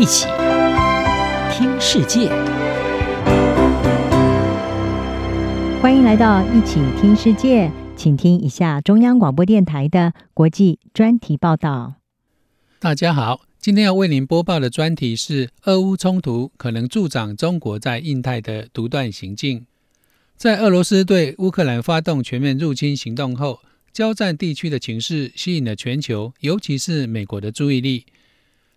一起听世界，欢迎来到一起听世界，请听一下中央广播电台的国际专题报道。大家好，今天要为您播报的专题是：俄乌冲突可能助长中国在印太的独断行径。在俄罗斯对乌克兰发动全面入侵行动后，交战地区的情势吸引了全球，尤其是美国的注意力。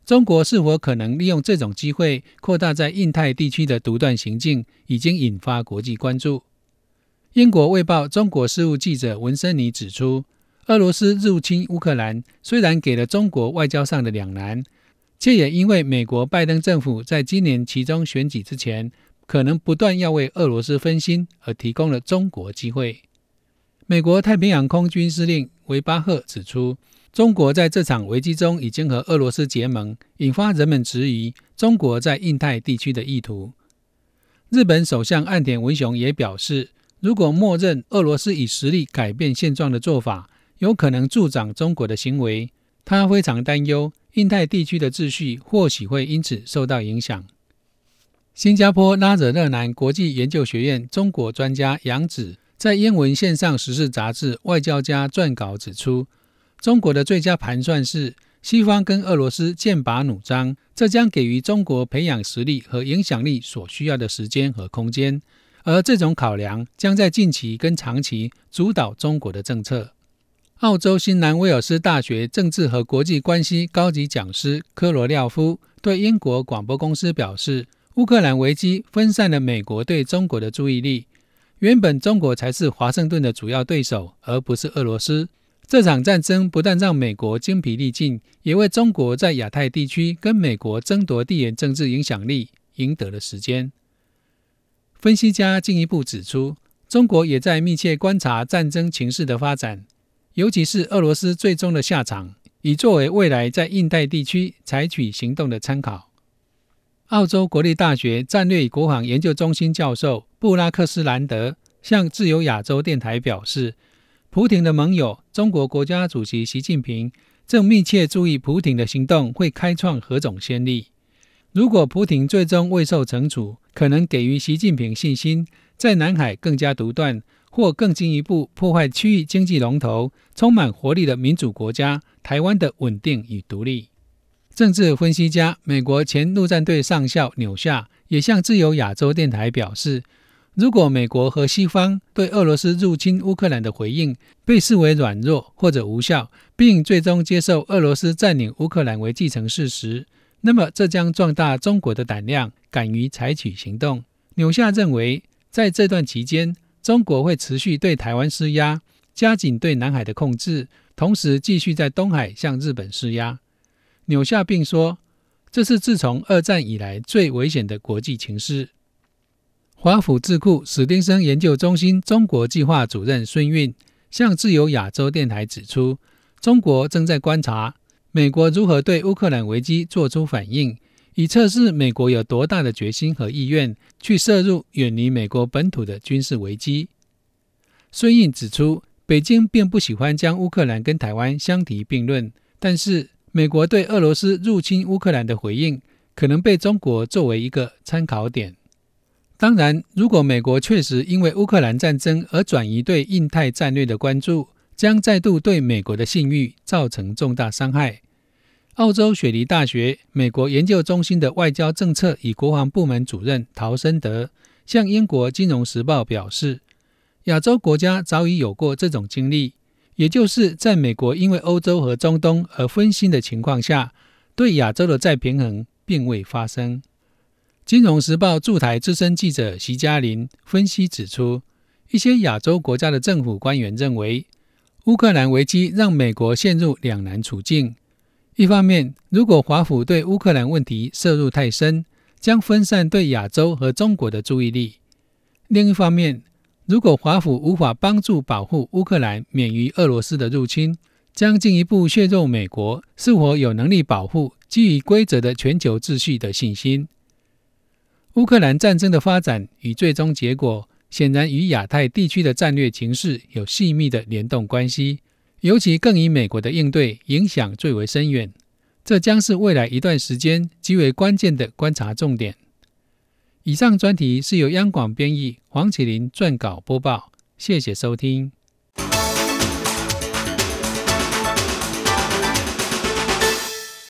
中国是否可能利用这种机会扩大在印太地区的独断行径，已经引发国际关注。英国卫报中国事务记者文森尼指出，俄罗斯入侵乌克兰虽然给了中国外交上的两难，却也因为美国拜登政府在今年其中选举之前可能不断要为俄罗斯分心，而提供了中国机会。美国太平洋空军司令维巴赫指出。中国在这场危机中已经和俄罗斯结盟，引发人们质疑中国在印太地区的意图。日本首相岸田文雄也表示，如果默认俄罗斯以实力改变现状的做法有可能助长中国的行为，他非常担忧印太地区的秩序或许会因此受到影响。新加坡拉惹勒南国际研究学院中国专家杨子在英文线上时事杂志《外交家》撰稿指出。中国的最佳盘算是西方跟俄罗斯剑拔弩张，这将给予中国培养实力和影响力所需要的时间和空间，而这种考量将在近期跟长期主导中国的政策。澳洲新南威尔斯大学政治和国际关系高级讲师科罗廖夫对英国广播公司表示：“乌克兰危机分散了美国对中国的注意力，原本中国才是华盛顿的主要对手，而不是俄罗斯。”这场战争不但让美国精疲力尽，也为中国在亚太地区跟美国争夺地缘政治影响力赢得了时间。分析家进一步指出，中国也在密切观察战争情势的发展，尤其是俄罗斯最终的下场，以作为未来在印太地区采取行动的参考。澳洲国立大学战略与国防研究中心教授布拉克斯兰德向自由亚洲电台表示。普廷的盟友中国国家主席习近平正密切注意普廷的行动会开创何种先例。如果普廷最终未受惩处，可能给予习近平信心，在南海更加独断，或更进一步破坏区域经济龙头、充满活力的民主国家台湾的稳定与独立。政治分析家、美国前陆战队上校纽夏也向自由亚洲电台表示。如果美国和西方对俄罗斯入侵乌克兰的回应被视为软弱或者无效，并最终接受俄罗斯占领乌克兰为既成事实，那么这将壮大中国的胆量，敢于采取行动。纽夏认为，在这段期间，中国会持续对台湾施压，加紧对南海的控制，同时继续在东海向日本施压。纽夏并说，这是自从二战以来最危险的国际情势。华府智库史丁生研究中心中国计划主任孙运向自由亚洲电台指出，中国正在观察美国如何对乌克兰危机做出反应，以测试美国有多大的决心和意愿去涉入远离美国本土的军事危机。孙运指出，北京并不喜欢将乌克兰跟台湾相提并论，但是美国对俄罗斯入侵乌克兰的回应可能被中国作为一个参考点。当然，如果美国确实因为乌克兰战争而转移对印太战略的关注，将再度对美国的信誉造成重大伤害。澳洲雪梨大学美国研究中心的外交政策与国防部门主任陶森德向英国金融时报表示，亚洲国家早已有过这种经历，也就是在美国因为欧洲和中东而分心的情况下，对亚洲的再平衡并未发生。金融时报驻台资深记者徐嘉林分析指出，一些亚洲国家的政府官员认为，乌克兰危机让美国陷入两难处境。一方面，如果华府对乌克兰问题涉入太深，将分散对亚洲和中国的注意力；另一方面，如果华府无法帮助保护乌克兰免于俄罗斯的入侵，将进一步削弱美国是否有能力保护基于规则的全球秩序的信心。乌克兰战争的发展与最终结果，显然与亚太地区的战略情势有细密的联动关系，尤其更以美国的应对影响最为深远。这将是未来一段时间极为关键的观察重点。以上专题是由央广编译黄启麟撰稿播报，谢谢收听。